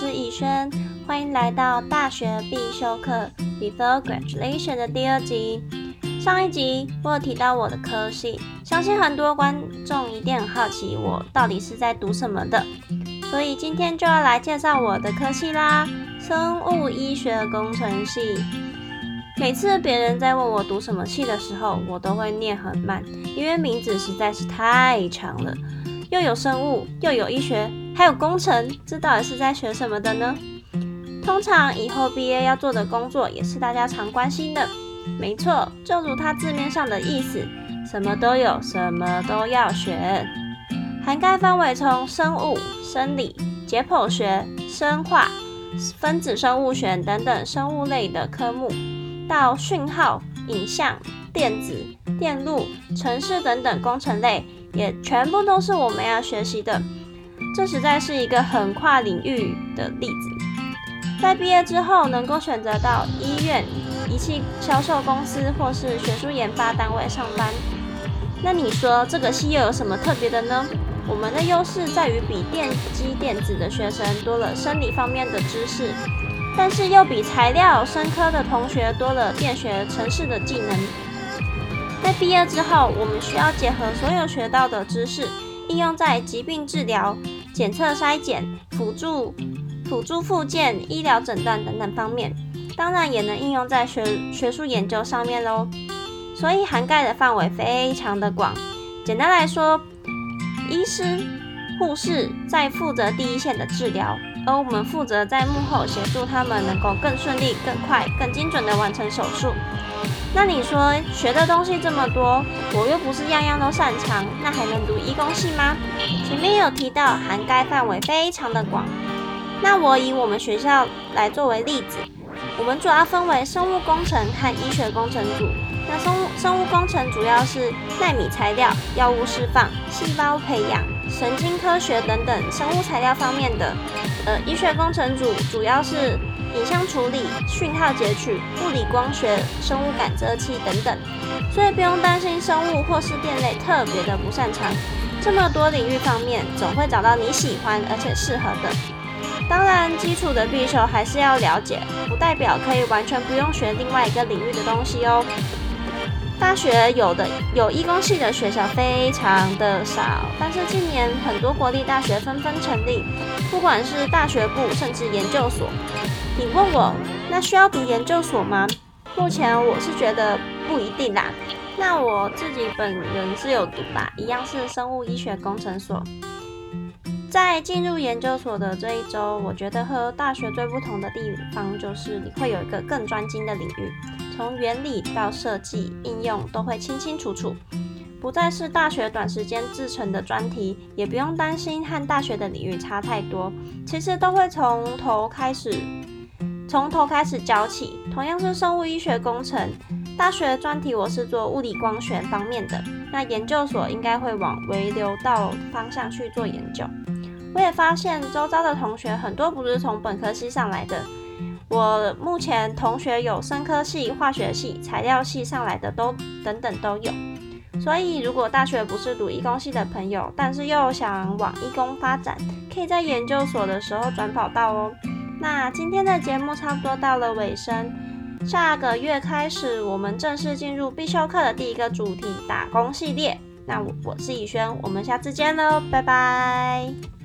是逸轩欢迎来到大学必修课 Before Graduation 的第二集。上一集我有提到我的科系，相信很多观众一定很好奇我到底是在读什么的，所以今天就要来介绍我的科系啦——生物医学工程系。每次别人在问我读什么系的时候，我都会念很慢，因为名字实在是太长了，又有生物，又有医学。还有工程，这到底是在学什么的呢？通常以后毕业要做的工作，也是大家常关心的。没错，就如它字面上的意思，什么都有，什么都要学，涵盖范围从生物、生理、解剖学、生化、分子生物学等等生物类的科目，到讯号、影像、电子、电路、城市等等工程类，也全部都是我们要学习的。这实在是一个很跨领域的例子。在毕业之后，能够选择到医院、仪器销售公司或是学术研发单位上班，那你说这个系又有什么特别的呢？我们的优势在于比电机电子的学生多了生理方面的知识，但是又比材料、生科的同学多了电学、城市的技能。在毕业之后，我们需要结合所有学到的知识，应用在疾病治疗。检测、筛检、辅助、辅助复健、医疗诊断等等方面，当然也能应用在学学术研究上面喽。所以涵盖的范围非常的广。简单来说，医师、护士在负责第一线的治疗，而我们负责在幕后协助他们能够更顺利、更快、更精准的完成手术。那你说学的东西这么多，我又不是样样都擅长，那还能读医工系吗？前面有提到涵盖范围非常的广，那我以我们学校来作为例子，我们主要分为生物工程和医学工程组。那生物生物工程主要是纳米材料、药物释放、细胞培养、神经科学等等生物材料方面的，呃，医学工程组主要是。影像处理、讯号截取、物理光学、生物感测器等等，所以不用担心生物或是电类特别的不擅长。这么多领域方面，总会找到你喜欢而且适合的。当然，基础的必修还是要了解，不代表可以完全不用学另外一个领域的东西哦。大学有的有医工系的学校非常的少，但是近年很多国立大学纷纷成立，不管是大学部甚至研究所。你问我那需要读研究所吗？目前我是觉得不一定啦。那我自己本人是有读吧，一样是生物医学工程所。在进入研究所的这一周，我觉得和大学最不同的地方就是你会有一个更专精的领域。从原理到设计、应用都会清清楚楚，不再是大学短时间制成的专题，也不用担心和大学的领域差太多。其实都会从头开始，从头开始教起。同样是生物医学工程，大学专题我是做物理光学方面的，那研究所应该会往微流道方向去做研究。我也发现周遭的同学很多不是从本科系上来的。我目前同学有生科系、化学系、材料系上来的都等等都有，所以如果大学不是读医工系的朋友，但是又想往医工发展，可以在研究所的时候转跑道哦。那今天的节目差不多到了尾声，下个月开始我们正式进入必修课的第一个主题——打工系列。那我我是以轩，我们下次见喽，拜拜。